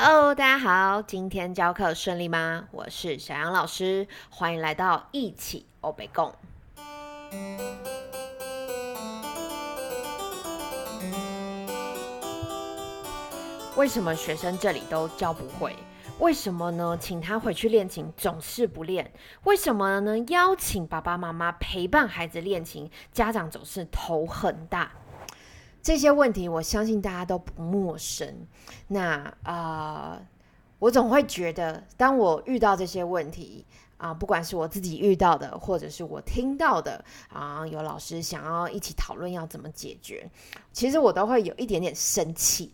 Hello，大家好，今天教课顺利吗？我是小杨老师，欢迎来到一起欧北共。为什么学生这里都教不会？为什么呢？请他回去练琴总是不练？为什么呢？邀请爸爸妈妈陪伴孩子练琴，家长总是头很大。这些问题，我相信大家都不陌生。那啊，我总会觉得，当我遇到这些问题啊，不管是我自己遇到的，或者是我听到的啊，有老师想要一起讨论要怎么解决，其实我都会有一点点生气。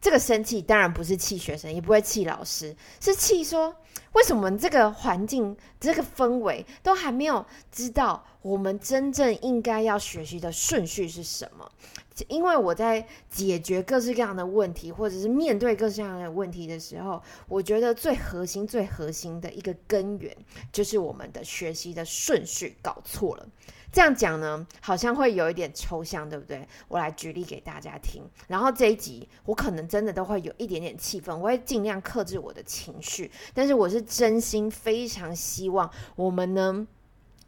这个生气当然不是气学生，也不会气老师，是气说为什么这个环境、这个氛围都还没有知道我们真正应该要学习的顺序是什么？因为我在解决各式各样的问题，或者是面对各式各样的问题的时候，我觉得最核心、最核心的一个根源，就是我们的学习的顺序搞错了。这样讲呢，好像会有一点抽象，对不对？我来举例给大家听。然后这一集，我可能真的都会有一点点气愤，我会尽量克制我的情绪。但是我是真心非常希望我们能。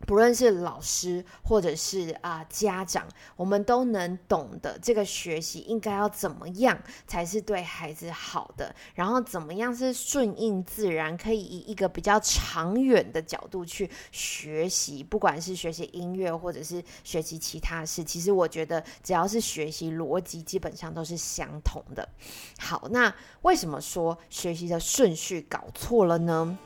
不论是老师或者是啊家长，我们都能懂得这个学习应该要怎么样才是对孩子好的，然后怎么样是顺应自然，可以以一个比较长远的角度去学习，不管是学习音乐或者是学习其他事，其实我觉得只要是学习逻辑，基本上都是相同的。好，那为什么说学习的顺序搞错了呢？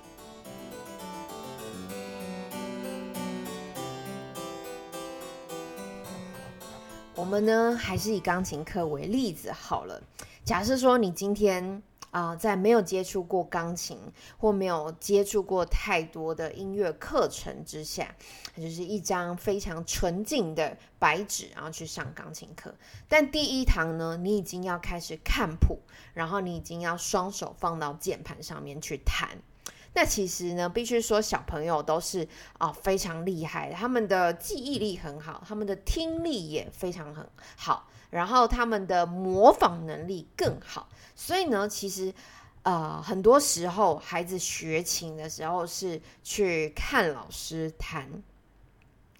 我们呢，还是以钢琴课为例子好了。假设说你今天啊，在没有接触过钢琴或没有接触过太多的音乐课程之下，就是一张非常纯净的白纸，然后去上钢琴课。但第一堂呢，你已经要开始看谱，然后你已经要双手放到键盘上面去弹。那其实呢，必须说小朋友都是啊非常厉害，他们的记忆力很好，他们的听力也非常很好，然后他们的模仿能力更好。所以呢，其实呃很多时候孩子学琴的时候是去看老师弹。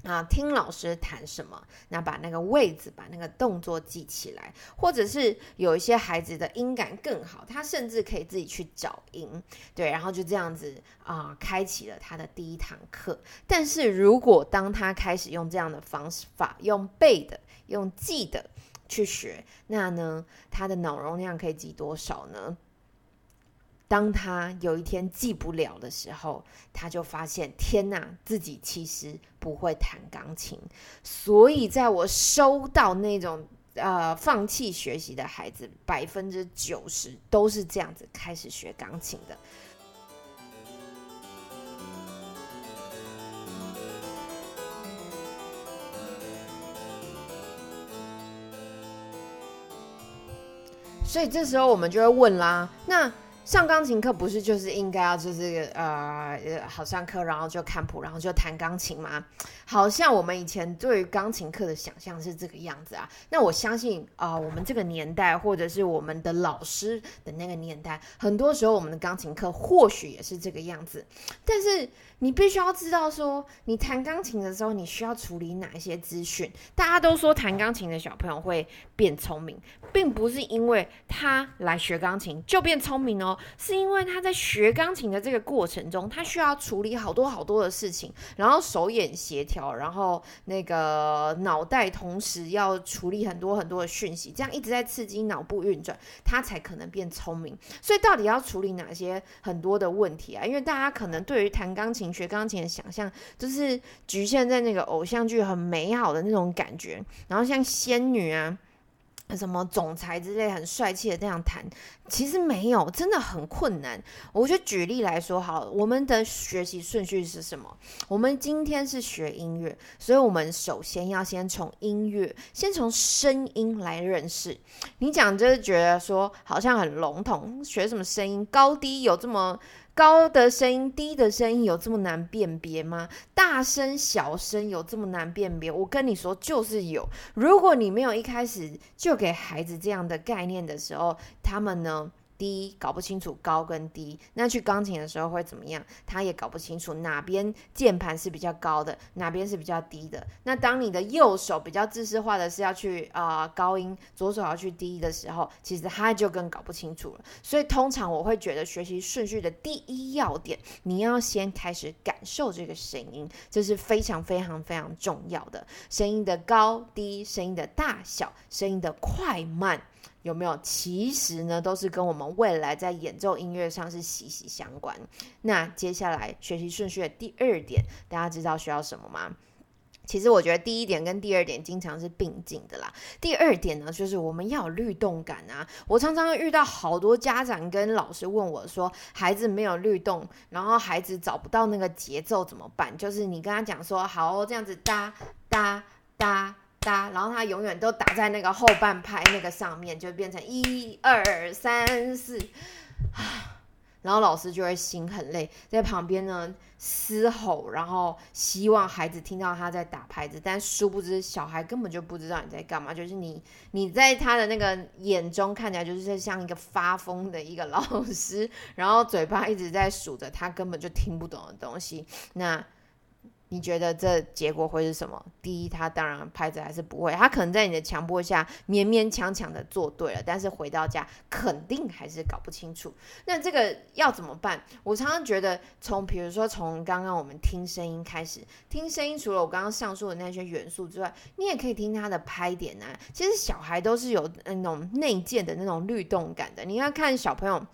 啊，听老师弹什么，那把那个位置、把那个动作记起来，或者是有一些孩子的音感更好，他甚至可以自己去找音，对，然后就这样子啊，开启了他的第一堂课。但是如果当他开始用这样的方法，用背的、用记的去学，那呢，他的脑容量可以记多少呢？当他有一天记不了的时候，他就发现天哪，自己其实不会弹钢琴。所以，在我收到那种呃放弃学习的孩子，百分之九十都是这样子开始学钢琴的。所以这时候我们就会问啦，那？上钢琴课不是就是应该要就是呃好上课，然后就看谱，然后就弹钢琴吗？好像我们以前对于钢琴课的想象是这个样子啊。那我相信啊，我们这个年代或者是我们的老师的那个年代，很多时候我们的钢琴课或许也是这个样子。但是你必须要知道说，你弹钢琴的时候，你需要处理哪一些资讯？大家都说弹钢琴的小朋友会变聪明，并不是因为他来学钢琴就变聪明哦。是因为他在学钢琴的这个过程中，他需要处理好多好多的事情，然后手眼协调，然后那个脑袋同时要处理很多很多的讯息，这样一直在刺激脑部运转，他才可能变聪明。所以到底要处理哪些很多的问题啊？因为大家可能对于弹钢琴、学钢琴的想象，就是局限在那个偶像剧很美好的那种感觉，然后像仙女啊。什么总裁之类很帅气的这样谈，其实没有，真的很困难。我就举例来说，好，我们的学习顺序是什么？我们今天是学音乐，所以我们首先要先从音乐，先从声音来认识。你讲就是觉得说好像很笼统，学什么声音高低有这么？高的声音、低的声音有这么难辨别吗？大声、小声有这么难辨别？我跟你说，就是有。如果你没有一开始就给孩子这样的概念的时候，他们呢低，搞不清楚高跟低。那去钢琴的时候会怎么样？他也搞不清楚哪边键盘是比较高的，哪边是比较低的。那当你的右手比较自私化的是要去啊高音，左手要去低的时候，其实他就更搞不清楚了。所以通常我会觉得学习顺序的第一要点，你要先开始感受这个声音，这是非常非常非常重要的。声音的高低，声音的大小，声音的快慢。有没有？其实呢，都是跟我们未来在演奏音乐上是息息相关。那接下来学习顺序的第二点，大家知道需要什么吗？其实我觉得第一点跟第二点经常是并进的啦。第二点呢，就是我们要有律动感啊。我常常遇到好多家长跟老师问我说，孩子没有律动，然后孩子找不到那个节奏怎么办？就是你跟他讲说，好哦，这样子哒哒哒。哒，然后他永远都打在那个后半拍那个上面，就变成一二三四，然后老师就会心很累，在旁边呢嘶吼，然后希望孩子听到他在打拍子，但殊不知小孩根本就不知道你在干嘛，就是你你在他的那个眼中看起来就是像一个发疯的一个老师，然后嘴巴一直在数着他根本就听不懂的东西，那。你觉得这结果会是什么？第一，他当然拍子还是不会，他可能在你的强迫下勉勉强强的做对了，但是回到家肯定还是搞不清楚。那这个要怎么办？我常常觉得，从比如说从刚刚我们听声音开始，听声音除了我刚刚上述的那些元素之外，你也可以听他的拍点啊。其实小孩都是有那种内建的那种律动感的。你要看小朋友。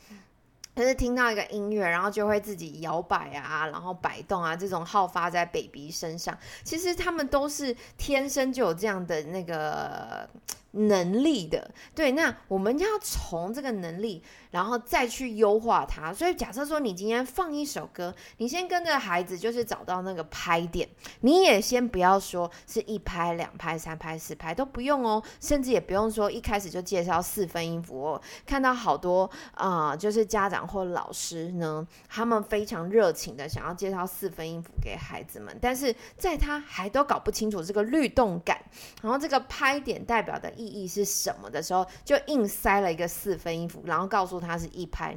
他是听到一个音乐，然后就会自己摇摆啊，然后摆动啊，这种好发在 baby 身上，其实他们都是天生就有这样的那个。能力的，对，那我们要从这个能力，然后再去优化它。所以假设说你今天放一首歌，你先跟着孩子，就是找到那个拍点，你也先不要说是一拍、两拍、三拍、四拍都不用哦，甚至也不用说一开始就介绍四分音符哦。看到好多啊，就是家长或老师呢，他们非常热情的想要介绍四分音符给孩子们，但是在他还都搞不清楚这个律动感，然后这个拍点代表的意。意义是什么的时候，就硬塞了一个四分音符，然后告诉他是一拍，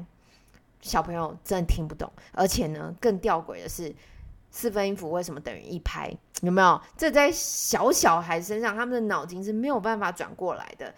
小朋友真的听不懂。而且呢，更吊诡的是，四分音符为什么等于一拍？有没有？这在小小孩身上，他们的脑筋是没有办法转过来的。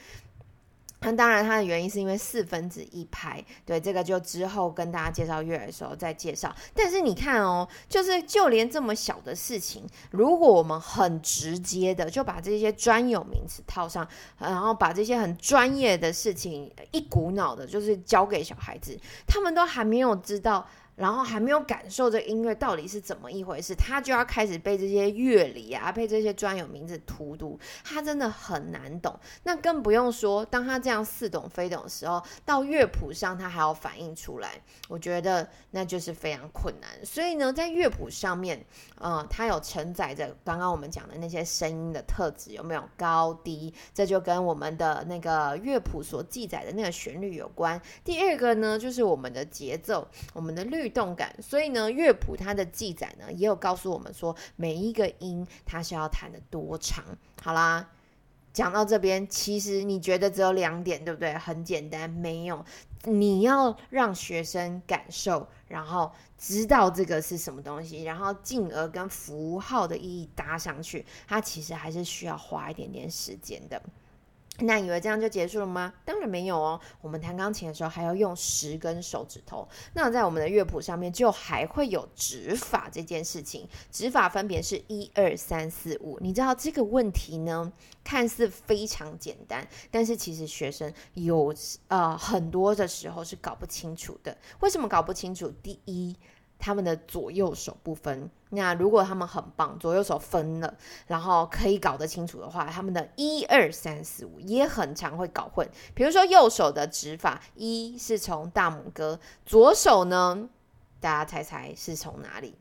那当然，它的原因是因为四分之一拍，对这个就之后跟大家介绍乐的时候再介绍。但是你看哦，就是就连这么小的事情，如果我们很直接的就把这些专有名词套上，然后把这些很专业的事情一股脑的，就是交给小孩子，他们都还没有知道。然后还没有感受这音乐到底是怎么一回事，他就要开始背这些乐理啊，背这些专有名字荼毒，他真的很难懂。那更不用说，当他这样似懂非懂的时候，到乐谱上他还要反映出来，我觉得那就是非常困难。所以呢，在乐谱上面，呃，它有承载着刚刚我们讲的那些声音的特质，有没有高低？这就跟我们的那个乐谱所记载的那个旋律有关。第二个呢，就是我们的节奏，我们的律。动感，所以呢，乐谱它的记载呢，也有告诉我们说，每一个音它是要弹的多长。好啦，讲到这边，其实你觉得只有两点，对不对？很简单，没有，你要让学生感受，然后知道这个是什么东西，然后进而跟符号的意义搭上去，它其实还是需要花一点点时间的。那以为这样就结束了吗？当然没有哦。我们弹钢琴的时候还要用十根手指头。那在我们的乐谱上面就还会有指法这件事情。指法分别是一二三四五。你知道这个问题呢，看似非常简单，但是其实学生有呃很多的时候是搞不清楚的。为什么搞不清楚？第一。他们的左右手不分，那如果他们很棒，左右手分了，然后可以搞得清楚的话，他们的一二三四五也很常会搞混。比如说右手的指法，一是从大拇哥，左手呢，大家猜猜是从哪里？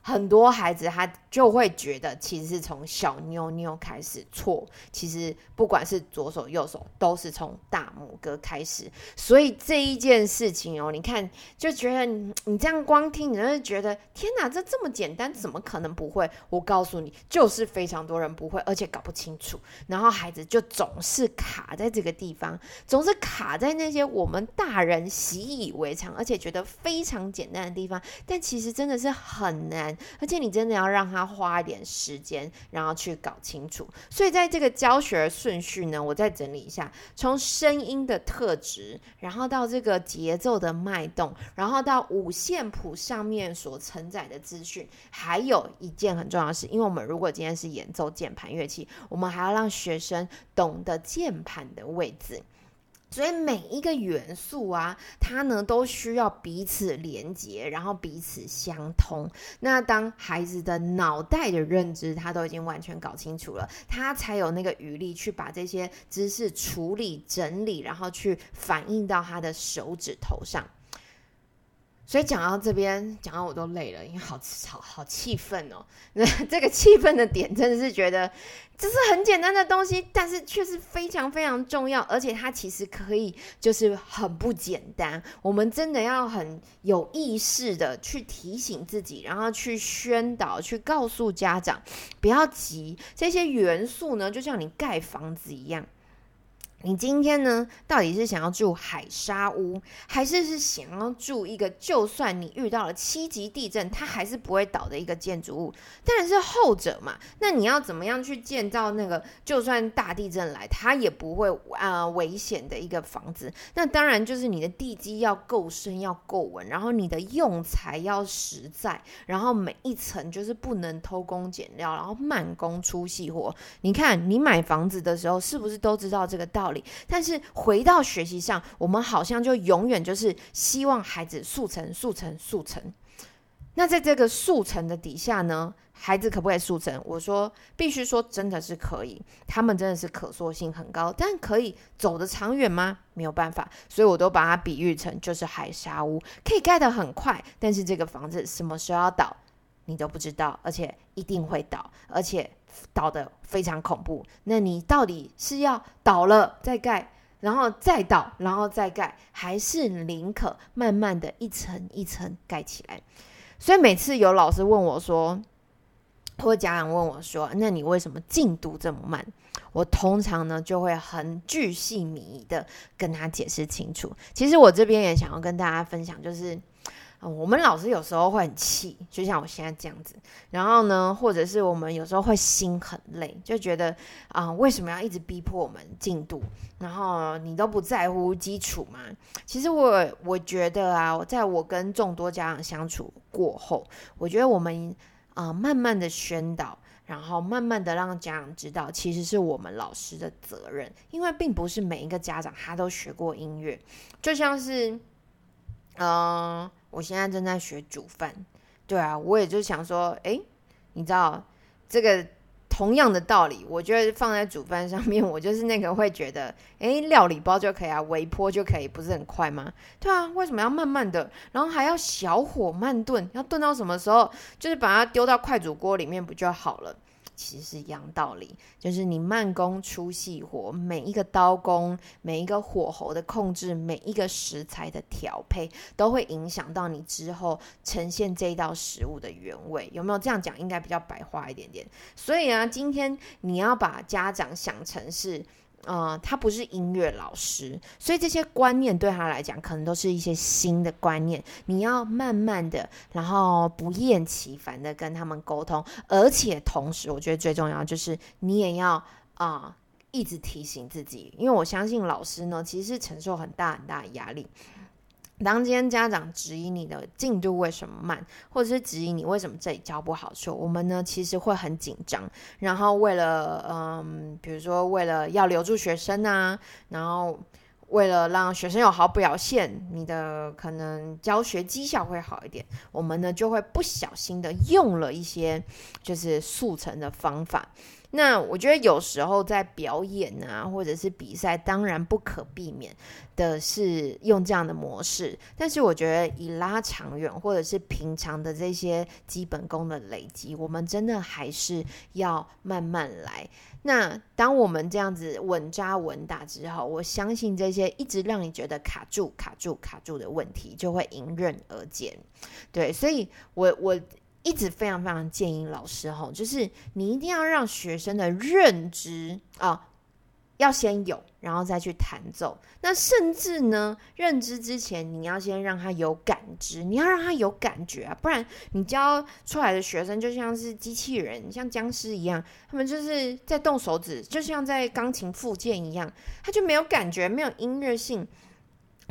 很多孩子他就会觉得，其实是从小妞妞开始错。其实不管是左手右手，都是从大拇哥开始。所以这一件事情哦，你看就觉得你这样光听，你就会觉得天哪，这这么简单，怎么可能不会？我告诉你，就是非常多人不会，而且搞不清楚。然后孩子就总是卡在这个地方，总是卡在那些我们大人习以为常，而且觉得非常简单的地方。但其实真的是很难。而且你真的要让他花一点时间，然后去搞清楚。所以在这个教学顺序呢，我再整理一下：从声音的特质，然后到这个节奏的脉动，然后到五线谱上面所承载的资讯。还有一件很重要的事，因为我们如果今天是演奏键盘乐器，我们还要让学生懂得键盘的位置。所以每一个元素啊，它呢都需要彼此连接，然后彼此相通。那当孩子的脑袋的认知他都已经完全搞清楚了，他才有那个余力去把这些知识处理、整理，然后去反映到他的手指头上。所以讲到这边，讲到我都累了，因为好好好气愤哦。那 这个气愤的点，真的是觉得这是很简单的东西，但是却是非常非常重要，而且它其实可以就是很不简单。我们真的要很有意识的去提醒自己，然后去宣导，去告诉家长，不要急。这些元素呢，就像你盖房子一样。你今天呢，到底是想要住海沙屋，还是是想要住一个就算你遇到了七级地震，它还是不会倒的一个建筑物？当然是后者嘛。那你要怎么样去建造那个就算大地震来，它也不会啊危险的一个房子？那当然就是你的地基要够深，要够稳，然后你的用材要实在，然后每一层就是不能偷工减料，然后慢工出细活。你看，你买房子的时候是不是都知道这个道理？但是回到学习上，我们好像就永远就是希望孩子速成、速成、速成。那在这个速成的底下呢，孩子可不可以速成？我说必须说，真的是可以。他们真的是可塑性很高，但可以走得长远吗？没有办法。所以我都把它比喻成就是海沙屋，可以盖得很快，但是这个房子什么时候要倒，你都不知道，而且一定会倒，而且。倒的非常恐怖，那你到底是要倒了再盖，然后再倒，然后再盖，还是宁可慢慢的一层一层盖起来？所以每次有老师问我说，或家长问我说，那你为什么进度这么慢？我通常呢就会很巨细靡遗的跟他解释清楚。其实我这边也想要跟大家分享，就是。我们老师有时候会很气，就像我现在这样子。然后呢，或者是我们有时候会心很累，就觉得啊，为什么要一直逼迫我们进度？然后你都不在乎基础吗？其实我我觉得啊，在我跟众多家长相处过后，我觉得我们啊，慢慢的宣导，然后慢慢的让家长知道，其实是我们老师的责任，因为并不是每一个家长他都学过音乐，就像是，嗯。我现在正在学煮饭，对啊，我也就想说，哎，你知道这个同样的道理，我觉得放在煮饭上面，我就是那个会觉得，哎，料理包就可以啊，微波就可以，不是很快吗？对啊，为什么要慢慢的，然后还要小火慢炖，要炖到什么时候？就是把它丢到快煮锅里面不就好了？其实是一样道理，就是你慢工出细活，每一个刀工、每一个火候的控制、每一个食材的调配，都会影响到你之后呈现这一道食物的原味。有没有这样讲？应该比较白话一点点。所以啊，今天你要把家长想成是。呃，他不是音乐老师，所以这些观念对他来讲，可能都是一些新的观念。你要慢慢的，然后不厌其烦的跟他们沟通，而且同时，我觉得最重要就是你也要啊，一直提醒自己，因为我相信老师呢，其实是承受很大很大的压力。当今天家长质疑你的进度为什么慢，或者是质疑你为什么这里教不好，说我们呢其实会很紧张，然后为了嗯，比如说为了要留住学生啊，然后为了让学生有好表现，你的可能教学绩效会好一点，我们呢就会不小心的用了一些就是速成的方法。那我觉得有时候在表演啊，或者是比赛，当然不可避免的是用这样的模式。但是我觉得以拉长远，或者是平常的这些基本功的累积，我们真的还是要慢慢来。那当我们这样子稳扎稳打之后，我相信这些一直让你觉得卡住、卡住、卡住的问题就会迎刃而解。对，所以我我一直非常非常建议老师哈，就是你一定要让学生的认知啊。要先有，然后再去弹奏。那甚至呢，认知之前，你要先让他有感知，你要让他有感觉啊，不然你教出来的学生就像是机器人，像僵尸一样，他们就是在动手指，就像在钢琴附件一样，他就没有感觉，没有音乐性。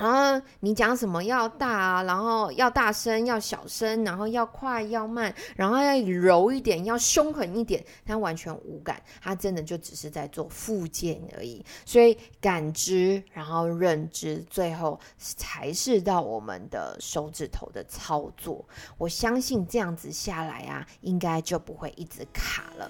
然后你讲什么要大啊，然后要大声，要小声，然后要快要慢，然后要柔一点，要凶狠一点，他完全无感，他真的就只是在做附件而已。所以感知，然后认知，最后才是到我们的手指头的操作。我相信这样子下来啊，应该就不会一直卡了。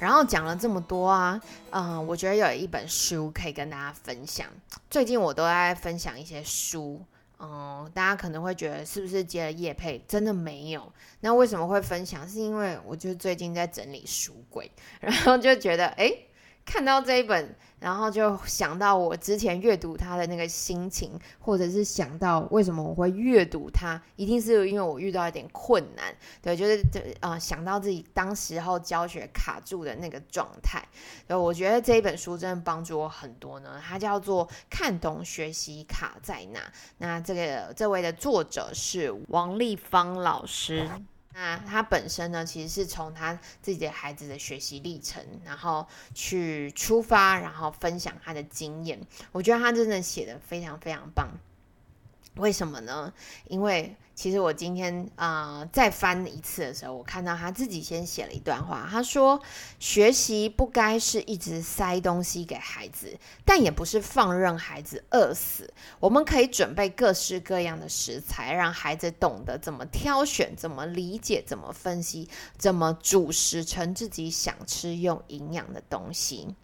然后讲了这么多啊，嗯，我觉得有一本书可以跟大家分享。最近我都在分享一些书，嗯，大家可能会觉得是不是接了叶配？真的没有。那为什么会分享？是因为我就最近在整理书柜，然后就觉得，哎。看到这一本，然后就想到我之前阅读它的那个心情，或者是想到为什么我会阅读它，一定是因为我遇到一点困难，对，就是呃想到自己当时候教学卡住的那个状态，对，我觉得这一本书真的帮助我很多呢。它叫做《看懂学习卡在哪》，那这个这位的作者是王立芳老师。那他本身呢，其实是从他自己的孩子的学习历程，然后去出发，然后分享他的经验。我觉得他真的写的非常非常棒。为什么呢？因为其实我今天啊再翻一次的时候，我看到他自己先写了一段话。他说：“学习不该是一直塞东西给孩子，但也不是放任孩子饿死。我们可以准备各式各样的食材，让孩子懂得怎么挑选、怎么理解、怎么分析、怎么煮食成自己想吃、用营养的东西。”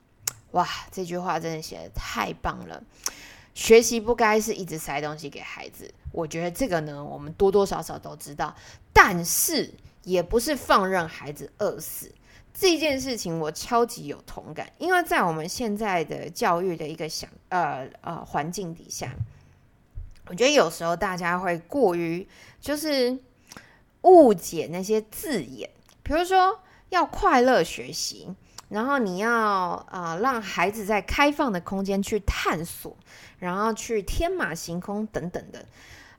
哇，这句话真的写的太棒了。学习不该是一直塞东西给孩子，我觉得这个呢，我们多多少少都知道，但是也不是放任孩子饿死这件事情，我超级有同感，因为在我们现在的教育的一个想呃呃环境底下，我觉得有时候大家会过于就是误解那些字眼，比如说要快乐学习。然后你要啊，让孩子在开放的空间去探索，然后去天马行空等等的，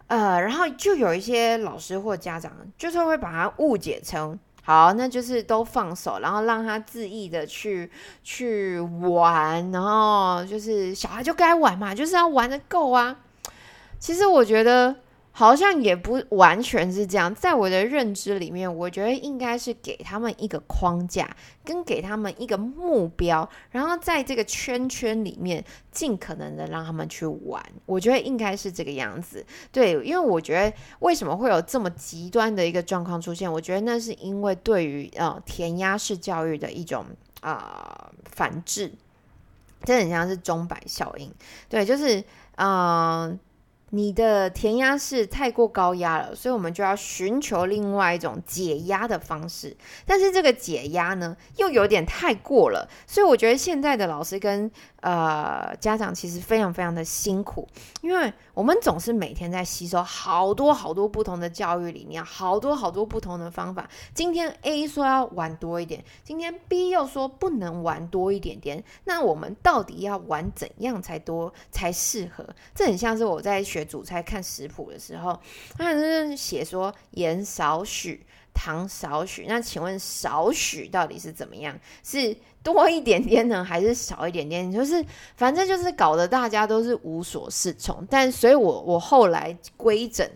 呃，然后就有一些老师或家长就是会把它误解成好，那就是都放手，然后让他恣意的去去玩，然后就是小孩就该玩嘛，就是要玩的够啊。其实我觉得。好像也不完全是这样，在我的认知里面，我觉得应该是给他们一个框架，跟给他们一个目标，然后在这个圈圈里面尽可能的让他们去玩。我觉得应该是这个样子。对，因为我觉得为什么会有这么极端的一个状况出现？我觉得那是因为对于呃填鸭式教育的一种啊反制，这很像是钟摆效应。对，就是嗯。你的填压式太过高压了，所以我们就要寻求另外一种解压的方式。但是这个解压呢，又有点太过了，所以我觉得现在的老师跟。呃，家长其实非常非常的辛苦，因为我们总是每天在吸收好多好多不同的教育理念，好多好多不同的方法。今天 A 说要玩多一点，今天 B 又说不能玩多一点点。那我们到底要玩怎样才多才适合？这很像是我在学煮菜看食谱的时候，他是写说盐少许，糖少许。那请问少许到底是怎么样？是？多一点点呢，还是少一点点？就是反正就是搞得大家都是无所适从。但所以，我我后来规整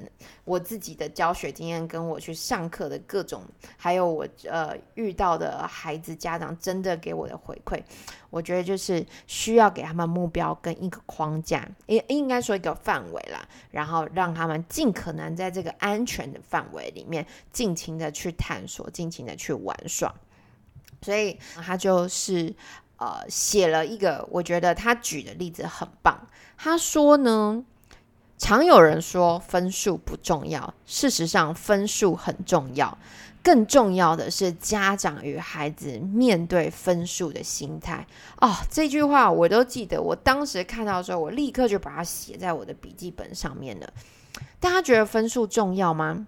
我自己的教学经验，跟我去上课的各种，还有我呃遇到的孩子家长真的给我的回馈，我觉得就是需要给他们目标跟一个框架，应应该说一个范围啦，然后让他们尽可能在这个安全的范围里面尽情的去探索，尽情的去玩耍。所以他就是呃写了一个，我觉得他举的例子很棒。他说呢，常有人说分数不重要，事实上分数很重要。更重要的是家长与孩子面对分数的心态。哦，这句话我都记得，我当时看到的时候，我立刻就把它写在我的笔记本上面了。大家觉得分数重要吗？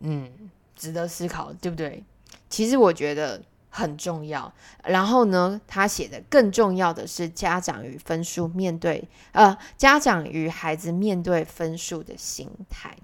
嗯。值得思考，对不对？其实我觉得很重要。然后呢，他写的更重要的是家长与分数面对，呃，家长与孩子面对分数的心态。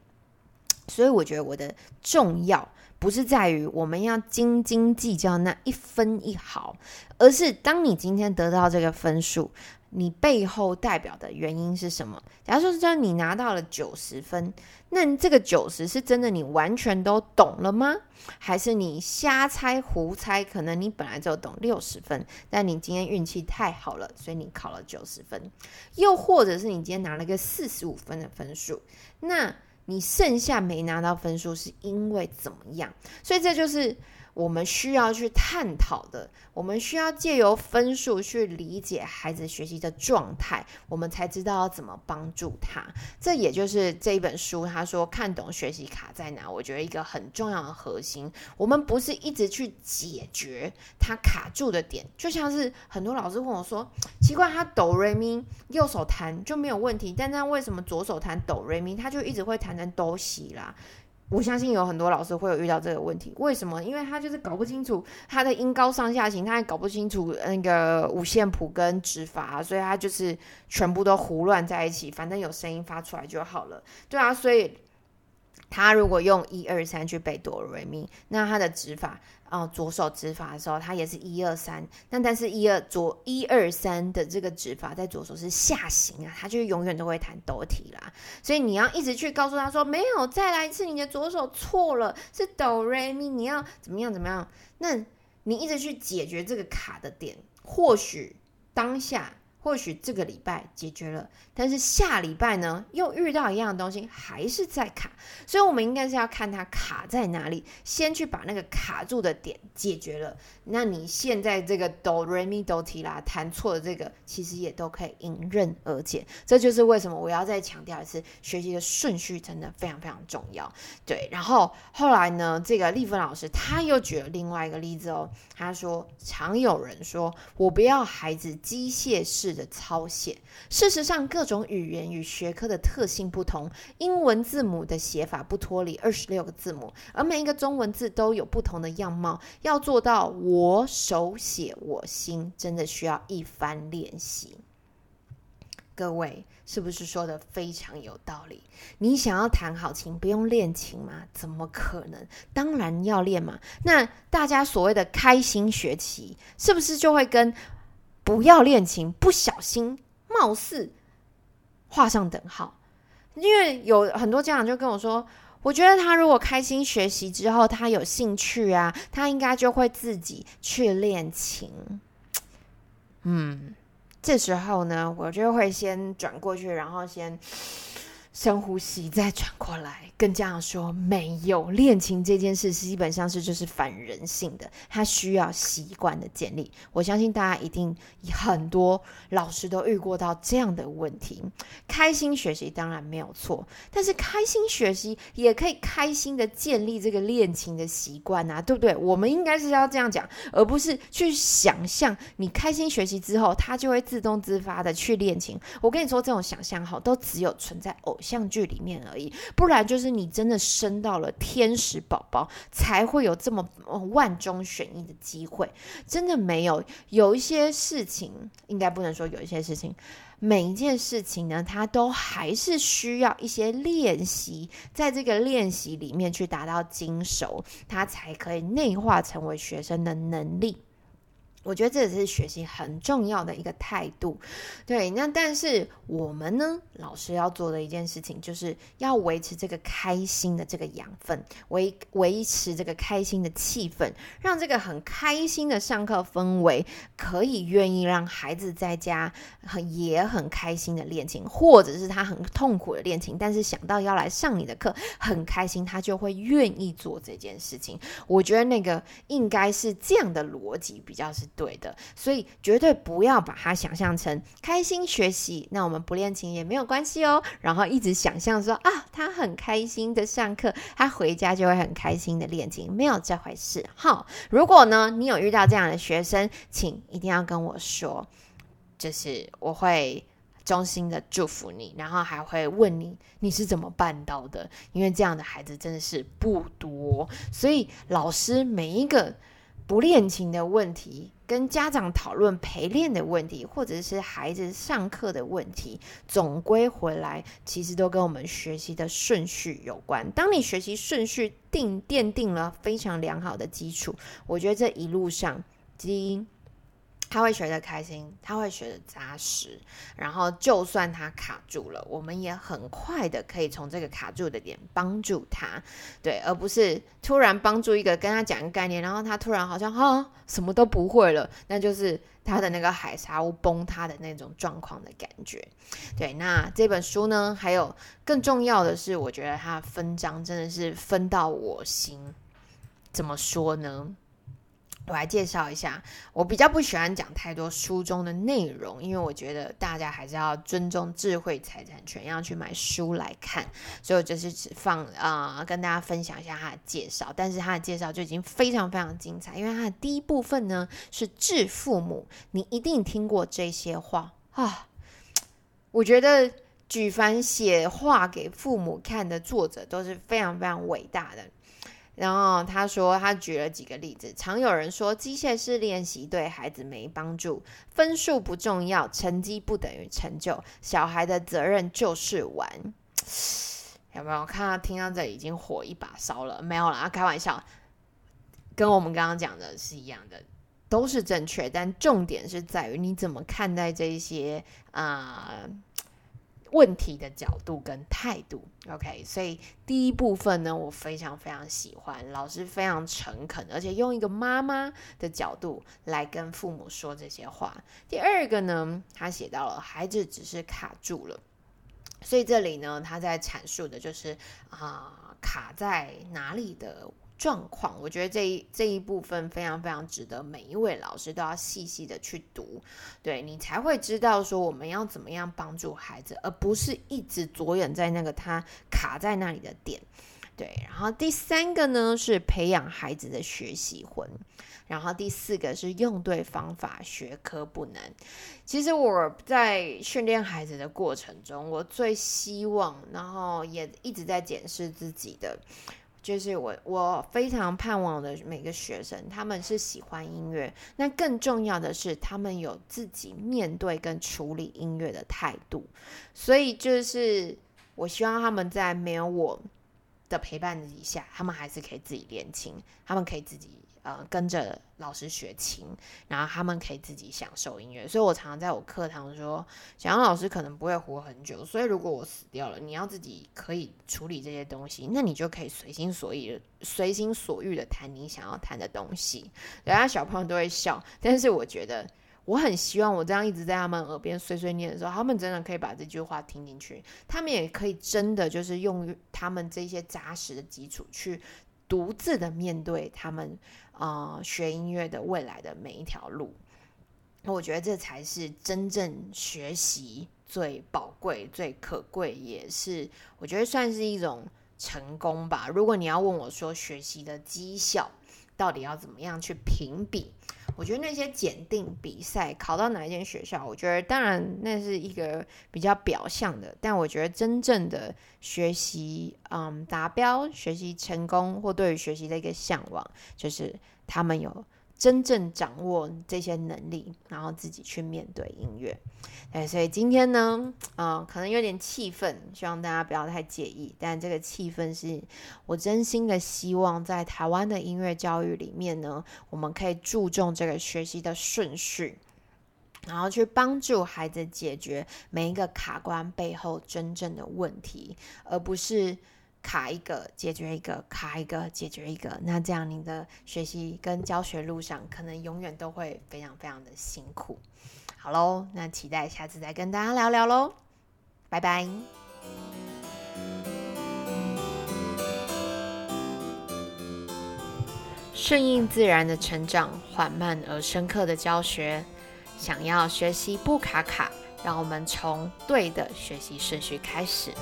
所以我觉得我的重要不是在于我们要斤斤计较那一分一毫，而是当你今天得到这个分数。你背后代表的原因是什么？假如说是你拿到了九十分，那这个九十是真的你完全都懂了吗？还是你瞎猜胡猜？可能你本来就懂六十分，但你今天运气太好了，所以你考了九十分。又或者是你今天拿了个四十五分的分数，那你剩下没拿到分数是因为怎么样？所以这就是。我们需要去探讨的，我们需要借由分数去理解孩子学习的状态，我们才知道要怎么帮助他。这也就是这一本书他说看懂学习卡在哪。我觉得一个很重要的核心，我们不是一直去解决他卡住的点，就像是很多老师问我说，奇怪，他哆瑞咪右手弹就没有问题，但他为什么左手弹哆瑞咪，他就一直会弹成哆西啦？我相信有很多老师会有遇到这个问题，为什么？因为他就是搞不清楚他的音高上下行，他也搞不清楚那个五线谱跟指法，所以他就是全部都胡乱在一起，反正有声音发出来就好了。对啊，所以他如果用一二三去背哆瑞咪，那他的指法。哦，左手指法的时候，他也是一二三，那但是一二左一二三的这个指法在左手是下行啊，他就永远都会弹哆提啦。所以你要一直去告诉他说，没有，再来一次，你的左手错了，是哆瑞咪，你要怎么样怎么样？那你一直去解决这个卡的点，或许当下。或许这个礼拜解决了，但是下礼拜呢，又遇到一样的东西，还是在卡。所以，我们应该是要看它卡在哪里，先去把那个卡住的点解决了。那你现在这个哆瑞咪哆提拉弹错的这个，其实也都可以迎刃而解。这就是为什么我要再强调一次，学习的顺序真的非常非常重要。对，然后后来呢，这个丽芬老师他又举了另外一个例子哦，他说常有人说我不要孩子机械式。的抄写，事实上，各种语言与学科的特性不同，英文字母的写法不脱离二十六个字母，而每一个中文字都有不同的样貌。要做到我手写我心，真的需要一番练习。各位是不是说的非常有道理？你想要弹好琴，不用练琴吗？怎么可能？当然要练嘛。那大家所谓的开心学习，是不是就会跟？不要恋情，不小心貌似画上等号，因为有很多家长就跟我说，我觉得他如果开心学习之后，他有兴趣啊，他应该就会自己去练琴。嗯，这时候呢，我就会先转过去，然后先。深呼吸，再转过来跟家长说：没有恋情这件事是，基本上是就是反人性的，他需要习惯的建立。我相信大家一定很多老师都遇过到这样的问题。开心学习当然没有错，但是开心学习也可以开心的建立这个恋情的习惯啊，对不对？我们应该是要这样讲，而不是去想象你开心学习之后，他就会自动自发的去恋情。我跟你说，这种想象哈，都只有存在偶。像像剧里面而已，不然就是你真的生到了天使宝宝，才会有这么万中选一的机会。真的没有，有一些事情，应该不能说有一些事情。每一件事情呢，它都还是需要一些练习，在这个练习里面去达到精熟，它才可以内化成为学生的能力。我觉得这也是学习很重要的一个态度，对。那但是我们呢，老师要做的一件事情，就是要维持这个开心的这个养分，维维持这个开心的气氛，让这个很开心的上课氛围，可以愿意让孩子在家很也很开心的练琴，或者是他很痛苦的练琴，但是想到要来上你的课很开心，他就会愿意做这件事情。我觉得那个应该是这样的逻辑比较是。对的，所以绝对不要把它想象成开心学习，那我们不练琴也没有关系哦。然后一直想象说啊，他很开心的上课，他回家就会很开心的练琴，没有这回事。好，如果呢你有遇到这样的学生，请一定要跟我说，就是我会衷心的祝福你，然后还会问你你是怎么办到的，因为这样的孩子真的是不多，所以老师每一个。不练琴的问题，跟家长讨论陪练的问题，或者是孩子上课的问题，总归回来，其实都跟我们学习的顺序有关。当你学习顺序定奠定了非常良好的基础，我觉得这一路上基因。他会学得开心，他会学得扎实，然后就算他卡住了，我们也很快的可以从这个卡住的点帮助他，对，而不是突然帮助一个跟他讲概念，然后他突然好像哈什么都不会了，那就是他的那个海沙屋崩塌的那种状况的感觉。对，那这本书呢，还有更重要的是，我觉得它分章真的是分到我心，怎么说呢？我来介绍一下，我比较不喜欢讲太多书中的内容，因为我觉得大家还是要尊重智慧财产权，要去买书来看，所以我就是只放啊，跟大家分享一下他的介绍。但是他的介绍就已经非常非常精彩，因为他的第一部分呢是致父母，你一定听过这些话啊。我觉得举凡写话给父母看的作者都是非常非常伟大的。然后他说，他举了几个例子。常有人说，机械式练习对孩子没帮助，分数不重要，成绩不等于成就，小孩的责任就是玩。有没有看到？听到这里已经火一把烧了？没有啦，开玩笑，跟我们刚刚讲的是一样的，都是正确。但重点是在于你怎么看待这些啊。问题的角度跟态度，OK，所以第一部分呢，我非常非常喜欢老师非常诚恳，而且用一个妈妈的角度来跟父母说这些话。第二个呢，他写到了孩子只是卡住了，所以这里呢，他在阐述的就是啊，卡在哪里的。状况，我觉得这一这一部分非常非常值得每一位老师都要细细的去读，对你才会知道说我们要怎么样帮助孩子，而不是一直着眼在那个他卡在那里的点。对，然后第三个呢是培养孩子的学习魂，然后第四个是用对方法，学科不难。其实我在训练孩子的过程中，我最希望，然后也一直在检视自己的。就是我，我非常盼望的每个学生，他们是喜欢音乐。那更重要的是，他们有自己面对跟处理音乐的态度。所以，就是我希望他们在没有我的陪伴底下，他们还是可以自己练琴，他们可以自己。呃，跟着老师学琴，然后他们可以自己享受音乐。所以我常常在我课堂说，小杨老师可能不会活很久，所以如果我死掉了，你要自己可以处理这些东西，那你就可以随心所欲、随心所欲的弹你想要弹的东西。人家小朋友都会笑，但是我觉得我很希望我这样一直在他们耳边碎碎念的时候，他们真的可以把这句话听进去，他们也可以真的就是用他们这些扎实的基础去独自的面对他们。啊，学音乐的未来的每一条路，我觉得这才是真正学习最宝贵、最可贵，也是我觉得算是一种成功吧。如果你要问我说学习的绩效到底要怎么样去评比，我觉得那些检定比赛考到哪一间学校，我觉得当然那是一个比较表象的，但我觉得真正的学习，嗯，达标、学习成功或对于学习的一个向往，就是他们有。真正掌握这些能力，然后自己去面对音乐。对，所以今天呢，啊，可能有点气愤，希望大家不要太介意。但这个气氛是我真心的希望，在台湾的音乐教育里面呢，我们可以注重这个学习的顺序，然后去帮助孩子解决每一个卡关背后真正的问题，而不是。卡一个解决一个，卡一个解决一个，那这样你的学习跟教学路上可能永远都会非常非常的辛苦。好喽，那期待下次再跟大家聊聊喽，拜拜。顺应自然的成长，缓慢而深刻的教学，想要学习不卡卡，让我们从对的学习顺序开始。